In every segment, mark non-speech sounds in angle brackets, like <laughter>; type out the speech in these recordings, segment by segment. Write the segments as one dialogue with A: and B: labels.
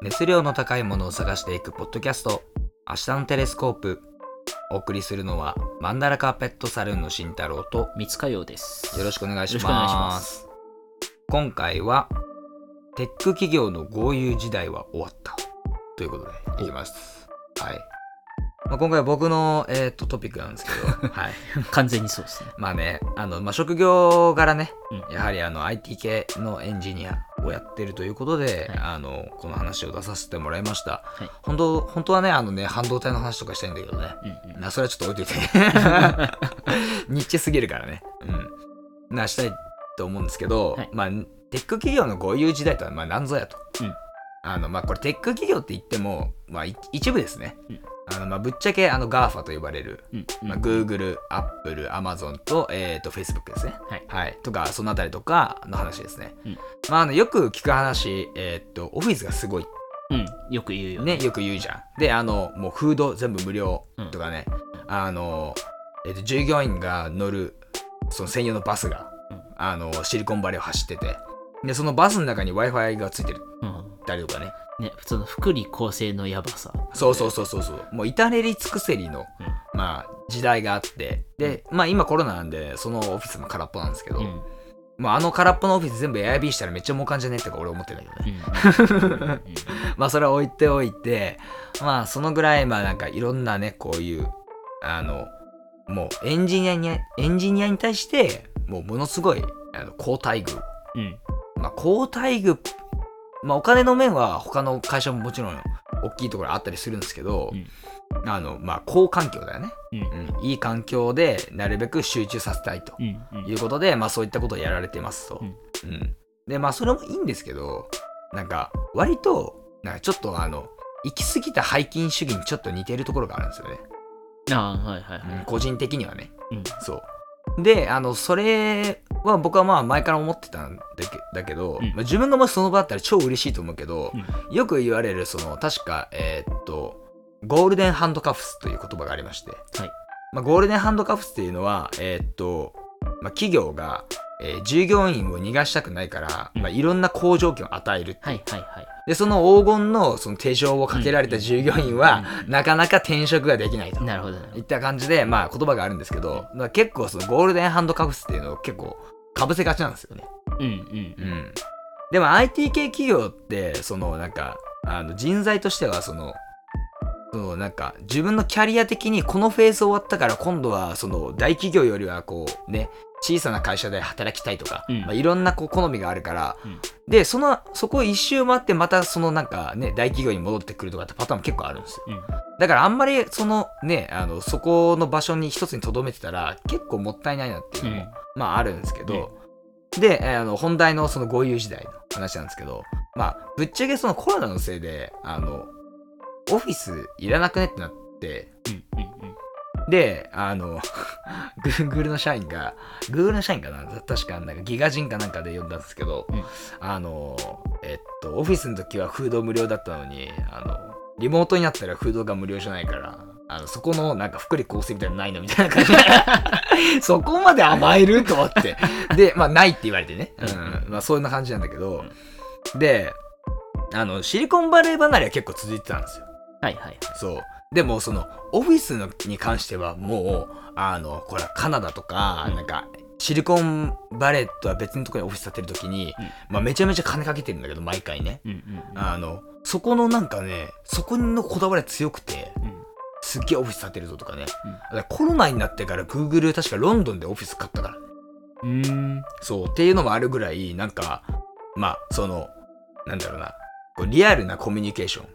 A: 熱量の高いものを探していくポッドキャスト。明日のテレスコープ。お送りするのはマンダラカーペットサルーンの慎太郎と
B: 三塚洋です。
A: よろしくお願いし
B: よろしくお願いし
A: ま
B: す。
A: 今回はテック企業の豪遊時代は終わった。ということでいきます。はい、まあ、今回は僕の、えー、とトピックなんですけど <laughs> はい。
B: 完全にそうですね。
A: まあねあの、まあ、職業柄ね。
B: うん。
A: やはりあの IT 系のエンジニアをやってるということで、
B: はい。
A: あのこの話を出させてもらいました、
B: はい。
A: 本当本当はねあのね半導体の話とかしたいんだけどね。
B: うんうん。
A: なそれはちょっと置いといて。<laughs> ニッチすぎるからね。うん。なしたいと思うんですけど、
B: はい。
A: まあテック企業の豪遊時代とはまあ何ぞやと、
B: うん。
A: あのまあこれテック企業って言ってもまあい一部ですね、
B: うん
A: あのまあぶっちゃけあの GAFA と呼ばれる
B: うんうん。
A: まあ、Google、Apple、Amazon と,、えー、と Facebook ですね。
B: はい。
A: とか、そのあたりとかの話ですね。
B: うん。
A: まあ、あのよく聞く話、えっ、と、オフィスがすごい。
B: うん、よく言うよ
A: ね、よく言うじゃん。で、あの、もうフード全部無料
B: うん。
A: とかね、あの、えーと、従業員が乗る、その専用のバスが、
B: うん。
A: あの、シリコンバレーを走ってて、で、そのバスの中に Wi-Fi がついてる
B: うん。
A: たりとかね。
B: ね、普通の福利厚生のやばさ。
A: そうそうそうそうそう。もう至れり尽くせりの、
B: うん
A: まあ、時代があって、で、まあ今コロナなんで、そのオフィスも空っぽなんですけど、
B: うん。
A: まあ、あの空っぽのオフィス全部 Airb したらめっちゃ儲かんじゃねえってか俺思ってんだけどね。
B: うん <laughs>
A: まあそれは置いておいて、まあそのぐらいまあなんかいろんなね、こういう、あの、もうエンジニアに、エンジニアに対して、もうものすごい、あの、高待遇。
B: うん。
A: まあ高待遇、まあお金の面は他の会社ももちろん大きいところあったりするんですけど、あの、まあ好環境だよね。
B: うん。
A: うん。いい環境でなるべく集中させたいと。
B: うん。うん。
A: いうことで、まあそういったことをやられてますと。
B: うん
A: うん。で、まあそれもいいんですけど、なんか割と、なんかちょっとあの、行き過ぎた背筋主義にちょっと似てるところがあるんですよね。
B: ああ、はいはいはい。
A: うん個人的にはね。
B: うん。
A: そう。で、あの、それは僕はまあ前から思ってたんだけど、
B: うん。
A: まあ、自分がもしその場だったら超嬉しいと思うけど、
B: うん。
A: よく言われる、その、確か、えーっと、ゴールデンハンドカフスという言葉がありまして、
B: はい。
A: まあ、ゴールデンハンドカフスっていうのは、えーっと、まあ、企業が、えー従業員を逃がしたくないから、
B: うん。
A: まあ、いろんな好条件を与えるっていう。
B: はいはいはい。
A: で、その黄金のその手錠をかけられた従業員は、なかなか転職ができないと。
B: なるほどね。
A: いった感じで、まあ言葉があるんですけど、まあ結構そのゴールデンハンドカフスっていうのを結構かぶせがちなんですよね。
B: うんうん
A: うん。でも IT 系企業って、そのなんか、あの人材としてはその、そのなんか自分のキャリア的にこのフェーズ終わったから今度はその大企業よりはこうね、小さな会社で働きたいとか、
B: うん
A: まあ、いろんなこう好みがあるから、
B: うん
A: で、その、そこを一周回ってまたそのなんかね、大企業に戻ってくるとかってパターンも結構あるんですよ。
B: うん。
A: だからあんまりそのね、あの、そこの場所に一つに留めてたら結構もったいないなっていうのも、
B: うん
A: まああるんですけど、で、えーあの、本題のその豪遊時代の話なんですけど、まあ、ぶっちゃけそのコロナのせいで、あの、オフィスいらなくね？ってなって、
B: うんうん
A: で、あの、<laughs> Google の社員が、Google の社員かな？確か、なんかギガ人かなんかで読んだんですけど、
B: うん。
A: あの、えっと、オフィスの時はフード無料だったのに、あの、リモートになったらフードが無料じゃないから、あのそこのなんか福利厚生みたいなのないの？みたいな感じで、<laughs> そこまで甘える？と思って。で、まあ、ないって言われてね。うん。まあ、そんな感じなんだけど、で、あの、シリコンバレー離れは結構続いてたんですよ。
B: はいはいはい。
A: そう。でも、その、オフィスのに関しては、もう、あの、これ、カナダとか、
B: うん
A: なんか、シリコンバレーとは別のところにオフィス建てるときに、まあ、めちゃめちゃ金かけてるんだけど、毎回ね。
B: うんうんうん。
A: あの、そこのなんかね、そこのこだわりが強くて、
B: うん
A: すっげえオフィス建てるぞとかね。コロナになってから Google 確かロンドンでオフィス買ったから。
B: うん。うん。
A: そう。っていうのもあるぐらい、なんか、まあ、その、なんだろうな、こうリアルなコミュニケーション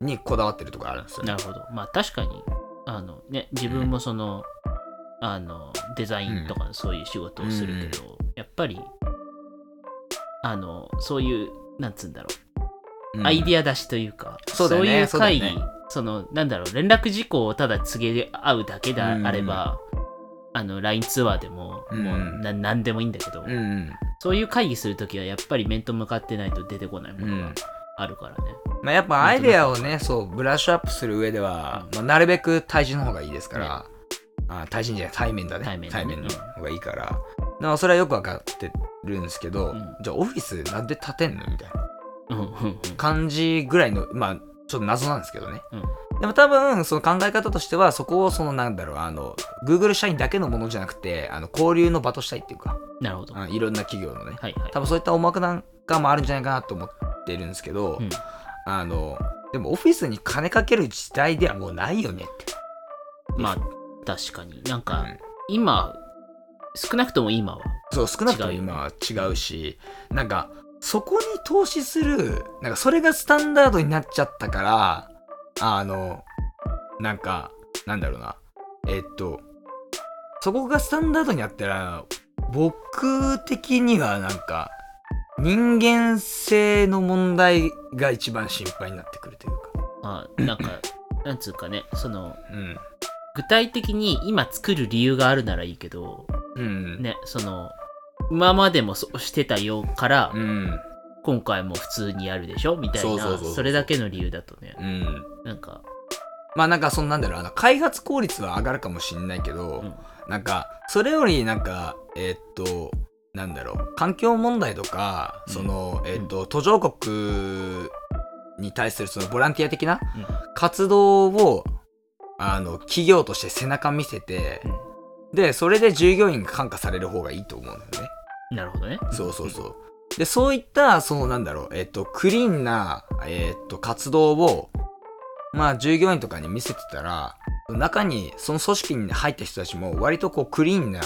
A: にこだわってるところあるんですよ。ね。
B: なるほど。まあ確かに、あのね、自分もその、あの、デザインとかそういう仕事をするけど、やっぱり、あの、そういう、なんつうんだろう、
A: うん。
B: アイディア出しというか、
A: そうね。
B: いう
A: そうだよ
B: 会議、
A: ね。
B: その、なんだろう、連絡事項をただ告げ合うだけであれば、あの、LINE ツアーでも、
A: うん。
B: もうな、なんでもいいんだけど、
A: うんうん。
B: そういう会議するときは、やっぱり面と向かってないと出てこないものが
A: うん。
B: あるからね。
A: まあ、やっぱアイデアをね、そう、ブラッシュアップする上では、まあ、なるべく対人の方がいいですから、あ対人じゃない、対面だね。
B: 対面だね
A: の方がいいから。だからそれはよくわかってるんですけど、
B: うん。
A: じゃあオフィスなんで建てんの？みたいな。感じぐらいのまあちょっと謎なんですけどね。
B: うん。
A: でも多分その考え方としてはそこをそのなんだろうあの Google 社員だけのものじゃなくてあの交流の場としたいっていうか。
B: なるほど。
A: あいろんな企業のね。
B: はいはい。
A: 多分そういった思惑なんかもあるんじゃないかなと思ってるんですけど、
B: うん
A: あのでもオフィスに金かける時代ではもうないよねって
B: まあ、確かに。なんか、
A: うん
B: 今、少なくとも今は。
A: そう少なくとも今は違うしなんかそこに投資するなんかそれがスタンダードになっちゃったからあのなんかなんだろうなえっとそこがスタンダードにあったら僕的にはなんか人間性の問題が一番心配になってくるというか。
B: まあ、なんか、なんつうかね、その、
A: うん。
B: 具体的に今作る理由があるならいいけど、
A: うん。
B: ね、その、今までもそうしてたよから、
A: うん。
B: 今回も普通にやるでしょみたいな
A: そうそうそうそう。
B: それだけの理由だとね。
A: うん。
B: なんか
A: まあなんかそんなんだろう。あの開発効率は上がるかもしんないけど、
B: うん。
A: なんかそれよりなんかえーっとなんだろう。環境問題とかその、えーっと途上国に対するそのボランティア的な
B: うん。
A: 活動をあの企業として背中見せて、でそれで従業員が感化される方がいいと思うんだよね。
B: なるほどね。
A: そうそうそう。で、そういった、そのなんだろう、えっと、クリーンな、えっと、活動を、まあ、従業員とかに見せてたら、中に、その組織に入った人たちも、割とこう、クリーンな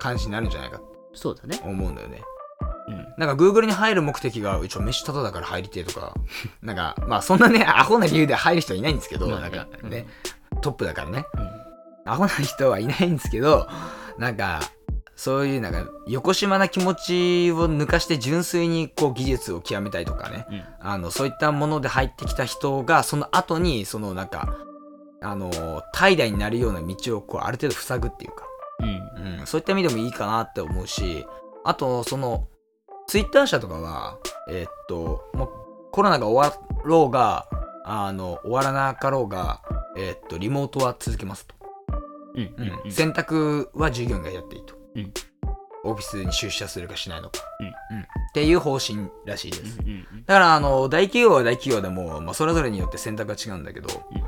A: 感じになるんじゃないかと
B: そうだね。
A: 思うんだよね。
B: うん。
A: なんか、Google に入る目的が、うちは飯タダだから入りてえとか、<laughs> なんか、まあ、そんなね、アホな理由で入る人はいないんですけど、
B: まあ
A: なんか
B: うん。
A: ね、トップだからね。
B: うん。
A: アホな人はいないんですけど、なんか、そういうなんか、横島な気持ちを抜かして純粋にこう技術を極めたいとかね、
B: うん。
A: あの、そういったもので入ってきた人が、その後に、そのなんか、あの、怠惰になるような道をこう、ある程度塞ぐっていうか、
B: うん。
A: うん、そういった意味でもいいかなって思うし、あと、その、ツイッター社とかは、えーっと、もうコロナが終わろうが、あの、終わらなかろうが、えーっと、リモートは続けますと。
B: うんうんうん。
A: 選択は従業員がやっていいと、
B: うん。
A: オフィスに出社するかしないのか、
B: うん。
A: っていう方針らしいです、
B: うんうん
A: だからあの大企業は大企業でも、まあ、それぞれによって選択が違うんだけど、
B: うん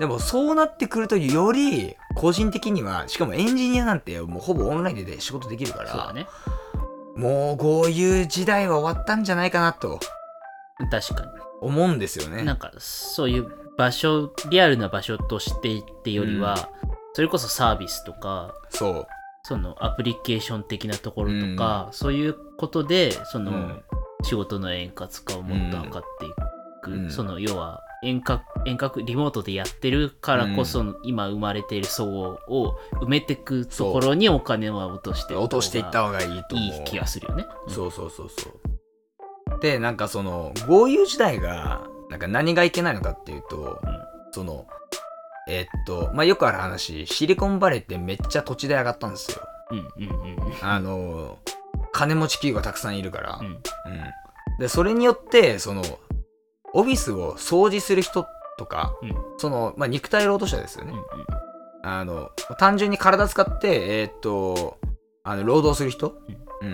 A: でもそうなってくるとより個人的にはしかもエンジニアなんてもうほぼオンラインで仕事できるから、
B: そうだね。
A: もうこういう時代は終わったんじゃないかなと。
B: 確か
A: 思うんですよね。
B: になんかそういう場所リアルな場所としてってよりは、それこそサービスとか
A: そう。
B: そのアプリケーション的なところとか、そういうことでその、
A: うん。
B: 仕事の円滑化をもっと測っていく、
A: うん。
B: その要は遠隔遠隔リモートでやってるからこそ、今生まれている層を埋めていくところにお金は落として
A: 落としていった方がいいと
B: いい気がするよね。
A: そうそうそうそう。で、なんかその、豪遊時代が、なんか何がいけないのかっていうと、
B: うん
A: その、えっと、まあ、よくある話、シリコンバレーってめっちゃ土地で上がったんですよ。
B: うんうんうん
A: あの、金持ち企業がたくさんいるから。
B: うん
A: うんで、それによって、その、オフィスを掃除する人とか、
B: うん
A: その、まあ、肉体労働者ですよね。
B: うんうん
A: あの、単純に体使って、えーっと、あの、労働する人、うん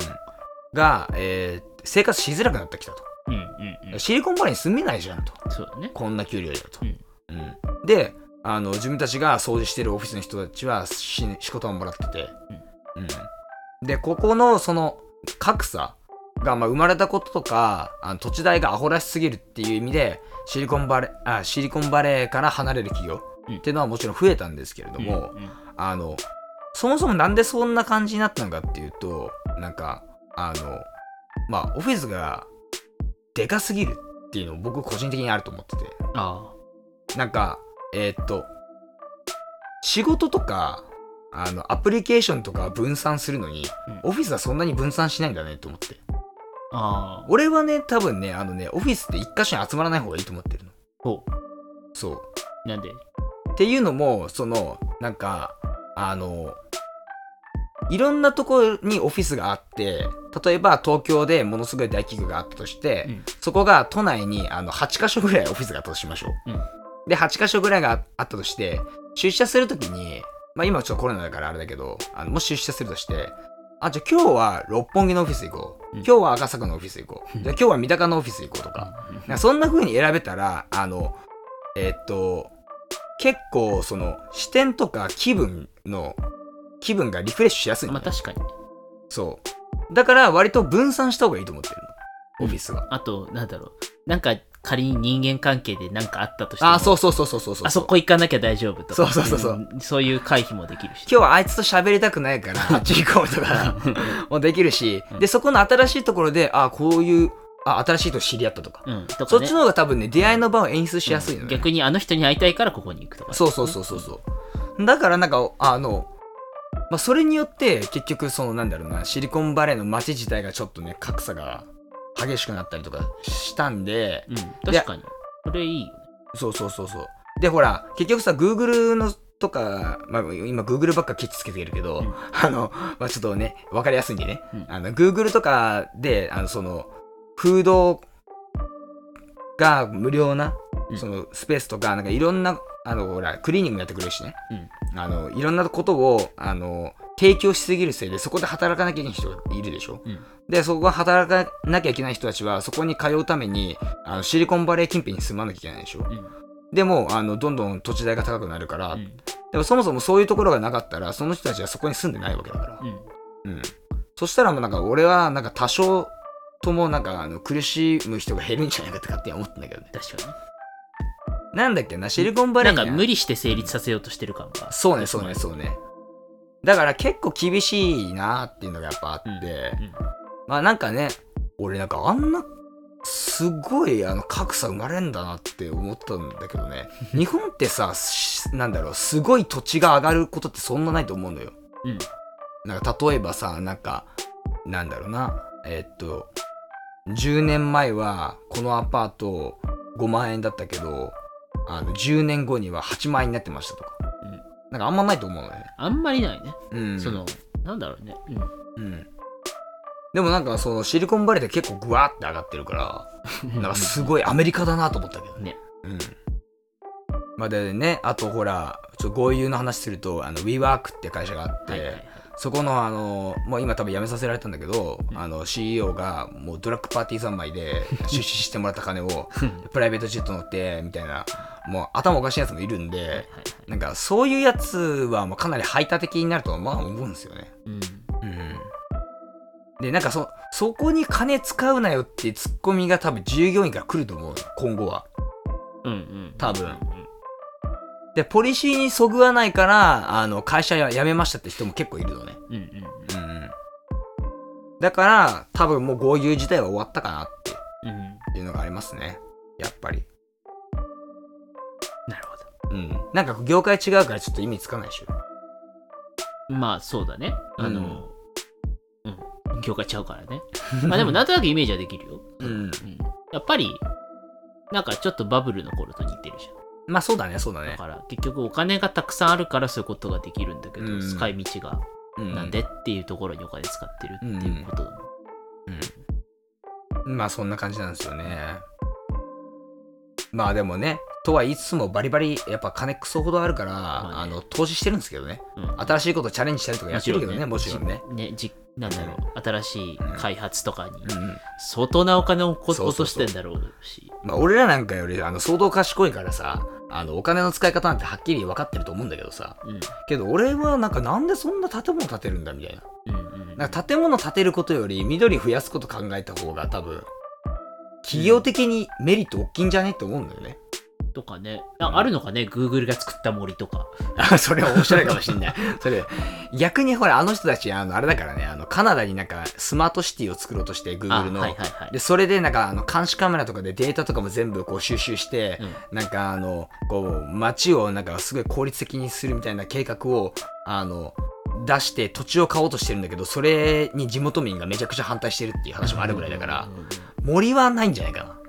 A: が、えー生活しづらくなってきたと。
B: うんうんうん
A: シリコンバレーに住めないじゃんと。
B: そうだね。
A: こんな給料だと。
B: うん
A: うんで、あの、自分たちが掃除してるオフィスの人たちはし仕事をもらってて、うんで、ここのその格差が、まあ、生まれたこととか、あの土地代がアホらしすぎるっていう意味で、シリコンバレー、あシリコンバレーから離れる企業
B: うん。
A: っていうのはもちろん増えたんですけれども、
B: うんうん。
A: あの、そもそもなんでそんな感じになったのかっていうと、なんか、あの、まあ、オフィスがでかすぎるっていうのも僕個人的にあると思ってて、
B: あ
A: なんか、えーっと、仕事とか、あの、アプリケーションとか分散するのに、
B: うん。
A: オフィスはそんなに分散しないんだねと思って。
B: あ。ああ。
A: 俺はね、多分ね、あのね、オフィスって一箇所に集まらない方がいいと思ってるの。
B: ほ
A: そう。
B: う。なんで？
A: っていうのも、その、なんか、あの、いろんなところにオフィスがあって、例えば東京でものすごい大企業があったとして、
B: うん
A: そこが都内にあの8箇所ぐらいオフィスがあったとしましょう。
B: うん
A: で、8箇所ぐらいがあったとして、出社するときに、まあ今ちょっとコロナだからあれだけど、あのもし出社するとして、あ、じゃあ今日は六本木のオフィス行こう。
B: うん
A: 今日は赤坂のオフィス行こう。じゃあ今日は三鷹のオフィス行こうとか。かそんな風に選べたら、あの、えっと、結構その視点とか気分の、気分がリフレッシュしやすいのね、
B: まあ確かにね。
A: そう。だから割と分散した方がいいと思ってるの。オフィスは。
B: あと、なんだろう。なんか仮に人間関係で何かあったとしても、
A: あ、そうそうそうそうそうそう。
B: あそこ行かなきゃ大丈夫とか。
A: そうそうそうそうん
B: そういう回避もできるし。
A: 今日はあいつと喋りたくないから、あっち行こうとか <laughs> もできるし、で、そこの新しいところで、あ、こういう、あ、新しい人知り合ったとか。
B: うん。とかね
A: そっちの方が多分ね、出会いの場を演出しやすいのね。
B: 逆にあの人に会いたいからここに行くとか。
A: そうそうそうそうそう。だからなんか、あの、まあ、それによって結局そのなんだろうな、シリコンバレーの街自体がちょっとね、格差が激しくなったりとかしたんで、
B: うん。確かに。それいいよね。
A: そうそうそうそう。で、ほら、結局さ、Google のとか、まあ、今 Google ばっかケチつけてるけど、
B: うん
A: あの、まあ、ちょっとね、わかりやすいんでね、
B: うん
A: あの、Google とかで、あの、その、フードが無料な、
B: うん
A: そのスペースとか、なんかいろんな、あの、ほら、クリーニングやってくれるしね、あの、いろんなことを、あの、提供しすぎるせいで、そこで働かなきゃいけない人がいるでしょ？
B: うん。
A: で、そこが働かなきゃいけない人たちは、そこに通うために、あのシリコンバレー近辺に住まなきゃいけないでしょ？
B: うん。
A: でも、あの、どんどん土地代が高くなるから、
B: うん。
A: でもそもそもそういうところがなかったら、その人たちはそこに住んでないわけだから。
B: うん。
A: うん。そしたらもうなんか、俺はなんか多少ともなんか、あの、苦しむ人が減るんじゃないかって勝手に思ってんだけどね。
B: 確かに。
A: なんだっけな、シリコンバレー
B: なんか無理して成立させようとしてる感が。
A: そうね、そうね、そうね。だから結構厳しいなっていうのがやっぱあって、
B: うん。
A: まあなんかね、俺なんかあんな、すごいあの格差生まれんだなって思ったんだけどね。<laughs> 日本ってさ、しなんだろう、すごい土地が上がることってそんなないと思うのよ。
B: うん。
A: なんか例えばさ、なんか、なんだろうな、えーっと、10年前はこのアパート5万円だったけど、あの10年後には8万円になってましたとか。
B: うん
A: なんかあんまないと思うのよね。
B: あんまりないね。
A: うん。
B: その、なんだろうね。うん。
A: うん。でもなんかそのシリコンバレーって結構グワーって上がってるから、<laughs> なんかすごいアメリカだなと思ったけどね。
B: ね。
A: うん。まあでね、あとほら、ちょっと豪遊の話すると、あの、WeWork って会社があって、
B: はいはいはい。
A: そこのあの、もう今多分辞めさせられたんだけど、
B: うん
A: あの CEO がもうドラッグパーティー三昧で出資してもらった金をプライベートジェット乗ってみたいな、もう頭おかしいやつもいるんで、なんかそういうやつはもうかなり排他的になるとはまあ思うんですよね。
B: うん。
A: うん。で、なんかそ、そこに金使うなよってツッコミが多分従業員から来ると思うよ今後は。
B: うんうん。
A: 多分
B: うん
A: で、ポリシーにそぐわないから、あの、会社や辞めましたって人も結構いるのね。
B: うんうんうん。
A: うんうん。だから、多分もう豪遊自体は終わったかなって
B: うん。
A: いうのがありますね。やっぱり。
B: なるほ
A: うん。なんか業界違うからちょっと意味つかないでしょ。
B: ど。まあ、そうだね。あの、うん。業界ちゃうからね。<laughs> まあでも、なんとなくイメージはできるよ。
A: うん。
B: うん。やっぱり、なんかちょっとバブルの頃と似てるじゃん。
A: まあそうだね、そうだね。
B: だから、結局お金がたくさんあるからそういうことができるんだけど、
A: うん
B: 使い道が
A: うん
B: なんでっていうところにお金使ってるっていうことだもん。
A: うん。まあそんな感じなんですよね。まあでもね、とは言いつつもバリバリやっぱ金クソほどあるから、
B: あね
A: あの投資してるんですけどね。
B: うん
A: 新しいことチャレンジしたりとかやってるけどね、もちろんね。
B: じねじなんだろう、新しい開発とかに
A: うんうん。
B: 相当なお金をこ
A: そうそうそう
B: 落としてんだろうし。
A: まあ俺らなんかよりあの相当賢いからさ、あのお金の使い方なんてはっきり分かってると思うんだけどさ。
B: うん
A: けど俺はなんかなんでそんな建物建てるんだみたいな。
B: うんうん
A: なんか建物建てることより緑増やすこと考えた方が多分、企業的にメリット大きいんじゃねって思うんだよね。
B: とかねああるのかね？Google が作った森とか
A: あ、<laughs> それは面白いかもしんない。それ、逆にほら、あの人たち、あの、あれだからね、あの、カナダになんかスマートシティを作ろうとして、
B: あ
A: Google の。
B: はいはいはい
A: で、それでなんか、あの、監視カメラとかでデータとかも全部こう収集して、
B: うん
A: なんかあの、こう、街をなんかすごい効率的にするみたいな計画を、あの、出して土地を買おうとしてるんだけど、それに地元民がめちゃくちゃ反対してるっていう話もあるぐらいだから森はないんじゃないかな。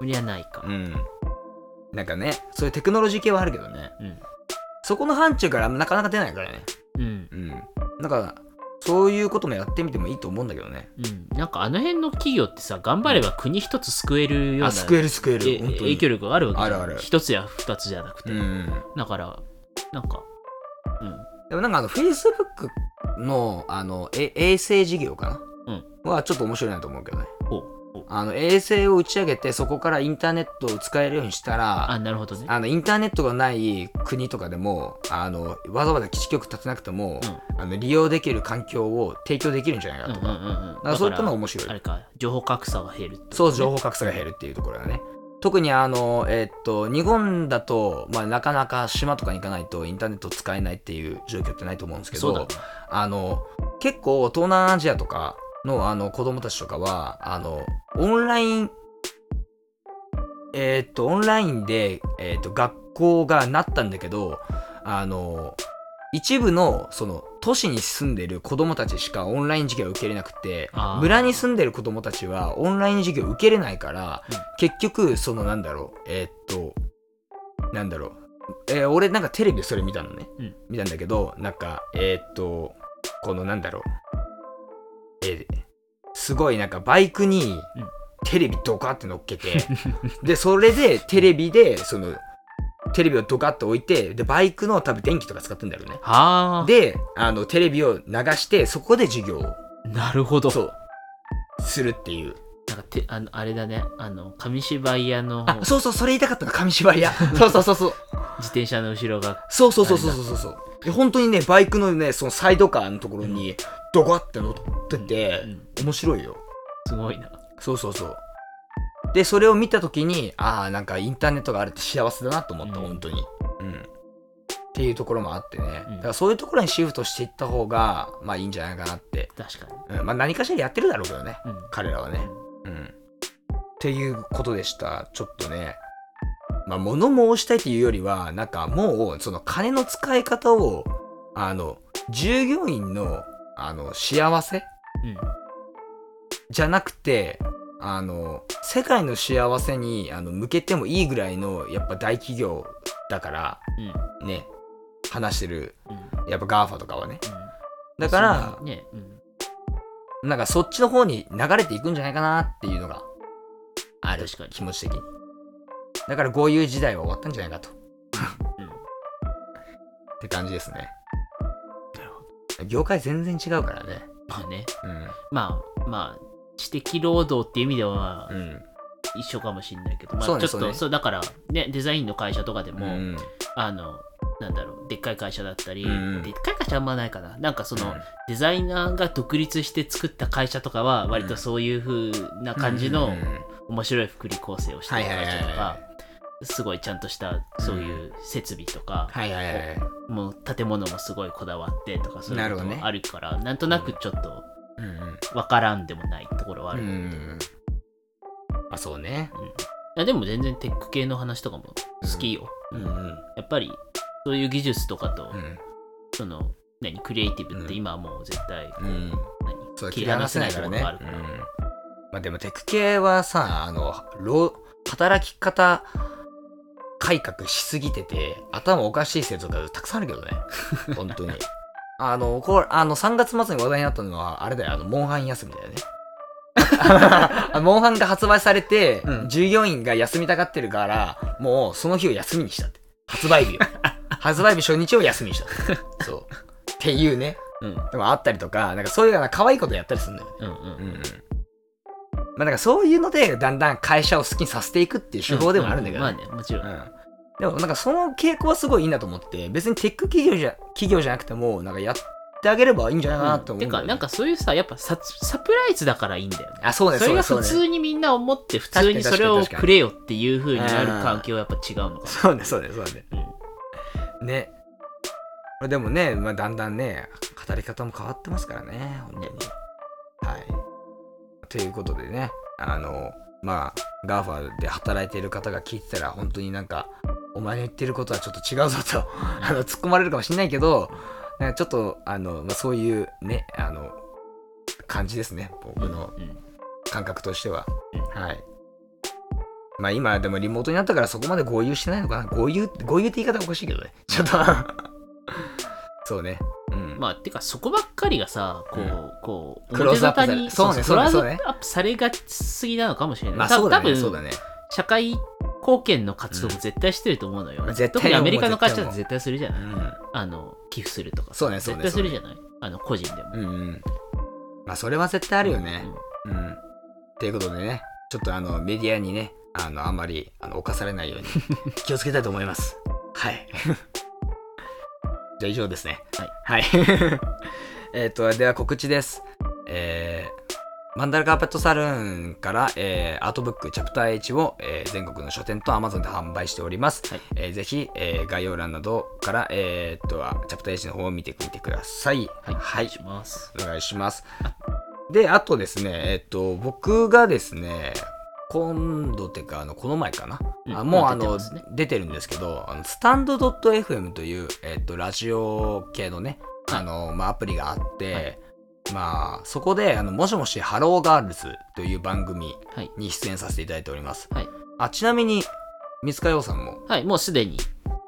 B: 無理はないか
A: うん。なんかね、そういうテクノロジー系はあるけどね。
B: うん。
A: そこの範疇からなかなか出ないからね。
B: うん。
A: うん。だから、そういうこともやってみてもいいと思うんだけどね。
B: うん。なんかあの辺の企業ってさ頑張れば国一つ救えるような
A: あ、救える救える。
B: 影響力があるわけ
A: あるある。
B: 一つや二つじゃなくて、
A: うん。
B: だからなんかうん。
A: でもなんかあの、Facebook のあのえ衛星事業かな、はちょっと面白いなと思うけどね。
B: ほう
A: あの衛星を打ち上げてそこからインターネットを使えるようにしたら
B: あなるほどね。
A: あのインターネットがない国とかでもあのわざわざ基地局立てなくても、あの利用できる環境を提供できるんじゃないかとか,、
B: うんうんうんうん。
A: だからそういったのが面白い。
B: あれか情報格差が減るってこと
A: そう情報格差が減るっていうところだね。特にあのえっと日本だと、まあ、なかなか島とかに行かないとインターネット使えないっていう状況ってないと思うんですけどあの結構東南アジアとかのあの子供たちとかはあのオンラインえーっとオンラインで、えーっと学校がなったんだけどあの一部のその都市に住んでる子供たちしかオンライン授業を受けれなくて村に住んでる子供たちはオンライン授業を受けれないから、
B: うん。
A: 結局そのなんだろうえーっとなんだろうえー俺なんかテレビでそれ見たのね、
B: うん。
A: 見たんだけどなんかえーっとこのなんだろうえーすごいなんかバイクに
B: うん。
A: テレビドカって乗っけて、でそれでテレビでそのテレビをドカって置いてでバイクの多分電気とか使ってんだろうね。
B: はあ。
A: であのテレビを流してそこで授業を
B: なるほど。
A: そう。するっていう。
B: なんかてあのあれだね。あの紙芝居屋の。
A: あそうそうそれ言いたかったの紙芝居屋。<laughs> そうそうそうそう。<laughs>
B: 自転車の後ろが。
A: そうそうそうそうそうそうそうで本当にねバイクのねそのサイドカーのところにドカって乗ってて、
B: うん
A: 面白いよ。
B: すごいな。
A: そうそうそう。でそれを見た時にああなんかインターネットがあるって幸せだなと思った、
B: うん。
A: 本当に。うん。っていうところもあってね、
B: うん。
A: だからそういうところにシフトしていった方がまあいいんじゃないかなって、
B: 確か
A: うん、まあ何かしらやってるだろうけどね。
B: に、うん。
A: 彼らはね。うん。っていうことでした。ちょっとねまあ物申したいというよりはなんかもうその金の使い方をあの従業員のあの幸せ
B: うん。
A: じゃなくてあの世界の幸せにあの向けてもいいぐらいのやっぱ大企業だから
B: うん。
A: ね話してる
B: うん。
A: やっぱ GAFA とかはね。
B: うん。
A: だから
B: ね、うん、
A: なんかそっちの方に流れていくんじゃないかなっていうのがある。気持ち的にだからこういう時代は終わったんじゃないかと。
B: うん。
A: って感じですね。業界全然違うからね。
B: まあね。
A: うん。
B: まあまあ知的労働っていう意味では
A: うん。
B: 一緒かもしれないけど、まあちょっと
A: そうね。
B: だからねデザインの会社とかでも、
A: うん。
B: あのなんだろうでっかい会社だったり、
A: うん
B: でっかい会社あんまないかな。なんかその、
A: うん。
B: デザイナーが独立して作った会社とかは割とそういう風な感じの
A: うん
B: 面白い福利構成をしてる会社とかすごいちゃんとしたそういう設備とか、
A: はいはいはいはい。
B: もう建物もすごいこだわってとかそういうこともあるからなんとなくちょっと
A: うんうん。
B: わからんでもないところはある、
A: うんあそうね。
B: いやでも全然テック系の話とかも好きよ、
A: うんうん。
B: やっぱりそういう技術とかと、
A: うん。
B: その何クリエイティブって今はもう絶対、
A: うん。
B: 何
A: そう
B: 切り離せないところがあるから、
A: うん。まあでもテク系はさあの労働き方改革しすぎてて頭おかしい説がたくさんあるけどね。<laughs> 本当に。あのこれあの3月末に話題になったのはあれだよあのモンハン休みだよね。<laughs> モンハンが発売されて、
B: うん。
A: 従業員が休みたがってるからもうその日を休みにしたって。発売日を。発売日初日を休みにした <laughs> そう。っていうね。
B: うん。
A: でもあったりとか、なんかそういうような可愛いことやったりするんだよ。ね。
B: うんうん
A: うん。まあなんかそういうので、だんだん会社を好きにさせていくっていう手法でもあるんだけど、
B: まあねもちろん、
A: うんでもなんかその傾向はすごいいいなと思って、別にテック企業じゃ企業じゃなくても、なんかやってあげればいいんじゃないかなと思うんだよね、
B: てかなんかそういうさやっぱササプライズだからいいんだよね
A: あ、そうね、
B: それが普通にみんな思って普通にそれをくれよっていう風になる環境はやっぱ違うのか
A: そうね、そうね、そうね。
B: うん
A: ね。まあでもね、まあ、だんだんね、語り方も変わってますからね、本当に。はい。ということでね、あの、まあ、 GAFA で働いている方が聞いてたら、本当になんか、お前の言ってることはちょっと違うぞと、<laughs> あの、突っ込まれるかもしれないけど、ちょっと、あの、まあ、そういうね、あの、感じですね、僕の感覚としては。はい。まあ今でもリモートになったからそこまで豪遊してないのかな豪遊豪遊って言い方おかしいけどね。ちょっと <laughs> そうね。うん。
B: まあてかそこばっかりがさこう、
A: うん
B: こう
A: クローズアップされ
B: に
A: そうね
B: クローズ
A: そうね
B: アップされがちすぎなのかもしれない、
A: まあ
B: た
A: そうだね。
B: 多分
A: そうだね。
B: 社会貢献の活動も絶対してると思うのよ、
A: うん絶対
B: 特にアメリカの会社だと絶対するじゃない、
A: うん。
B: あの寄付するとか
A: そうねそうね
B: 絶対するじゃないあの個人でも。
A: うんうん。まあ、それは絶対あるよね。
B: うん
A: うん。っていうことでね、ちょっとあの、メディアにね、あの、あんまり、あの、侵されないように気をつけたいと思います。はい。じゃあ以上ですね。
B: はい。
A: はい。<laughs> えっと、では告知です。えー、マンダラカーペットサルーンから、えーアートブックチャプター H を、えー全国の書店と Amazon で販売しております。
B: はい
A: えーぜひ、えー概要欄などから、えーっと、チャプター H の方を見てみてください。
B: はい。
A: はい
B: お願いします。
A: お願いします。で、あとですね、えっと、僕がですね、今度っていうか、あの、この前かな？
B: うん
A: あもう、
B: まあ
A: あの、
B: ね
A: 出てるんですけど、あのスタンド .fm という、えっと、ラジオ系のね、あの、まあ、アプリがあって、
B: はい
A: まあ、そこで、あの、もしもし、ハローガールズという番組
B: はい。
A: に出演させていただいております。
B: はい。
A: あ、ちなみに、三塚洋さんも？
B: はい。もうすでに、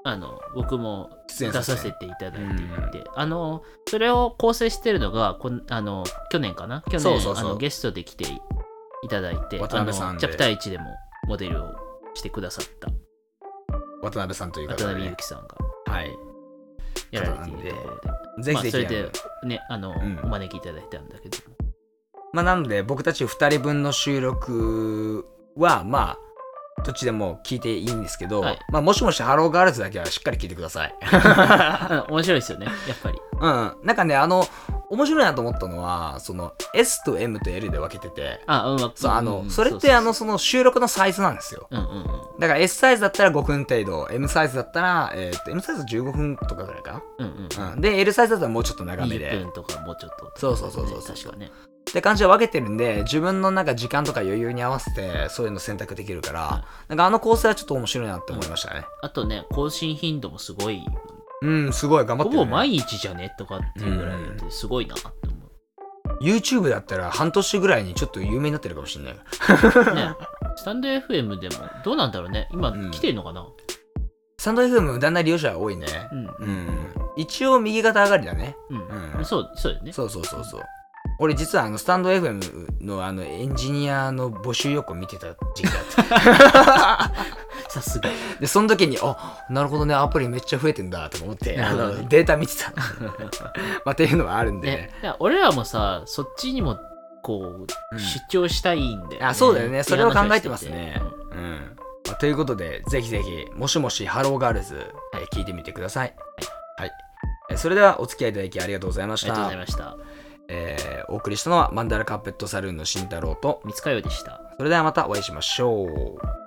B: あの、僕も
A: 出
B: させていただいていて、あの、それを構成してるのが、こんあの、去年かな？去年あのゲストで来ていただいて、
A: 渡辺さんで
B: あのチャプター1でもモデルをしてくださった
A: 渡辺さんという方
B: 渡辺
A: で、
B: 裕樹さんが
A: はい。
B: やられているところで、まあ、
A: ぜひぜひ、
B: それでね、あの、
A: ん
B: お招きいただいたんだけども、
A: まあ、なので僕たち2人分の収録はまあどっちでも聞いていいんですけど、
B: はい
A: まあ、もしもしハローガールズだけはしっかり聞いてください。
B: う <laughs> ん面白いですよね、やっぱり。
A: うん。なんかね、あの、面白いなと思ったのは、その S と M と L で分けてて、
B: あ、うん、
A: そう、あの、それってあの、、その収録のサイズなんですよ。
B: そうんうんうん。
A: だから S サイズだったら5分程度、M サイズだったら、えーっと、M サイズ15分とかぐらいか
B: うんうん
A: な。うん。で、L サイズだったらもうちょっと長め
B: 20
A: で。
B: 分とかもうちょっと、
A: そうそうそうそうそう
B: 確かね。
A: って感じで分けてるんで、自分のなんか時間とか余裕に合わせて、そういうの選択できるから、なんかあの構成はちょっと面白いなって思いましたね。
B: あとね、更新頻度もすごい、
A: うん、すごい頑張ってる、ね。
B: ほぼ毎日じゃね？とかっていうぐらいですごいなって思
A: YouTube だったら半年ぐらいにちょっと有名になってるかもしれない。
B: う。ね、スタンド FM でもどうなんだろうね、今
A: うん
B: 来てるのかな、
A: サンド FM だんだん利用者が多いね。
B: うん、
A: うん。一応右肩上がりだね。
B: うん、
A: うん
B: そう、そうだよね。
A: そうそうそうそう。俺実はあのスタンド FM のあのエンジニアの募集要項見てた時期があって。<laughs>
B: さすが。
A: で、その時に、あなるほどね、アプリめっちゃ増えてんだとか思って、あのデータ見てた。<laughs> まあ、っていうのはあるんで
B: ね
A: ね。、
B: いや俺らもさ、そっちにもこう、
A: うん
B: 出張したいんで、
A: あそうだよね。それを考えてますね
B: 話をしてて。
A: うん。まあということで、ぜひぜひ、もしもしハローガールズ、えー聞いてみてください。はい。えーそれではお付き合いいただきありがとうございました
B: ありがとうござい。ました。
A: えーお送りしたのはマンダラカーペットサルーンの慎太郎と、
B: 三塚よでした。
A: それではまたお会いしましょう。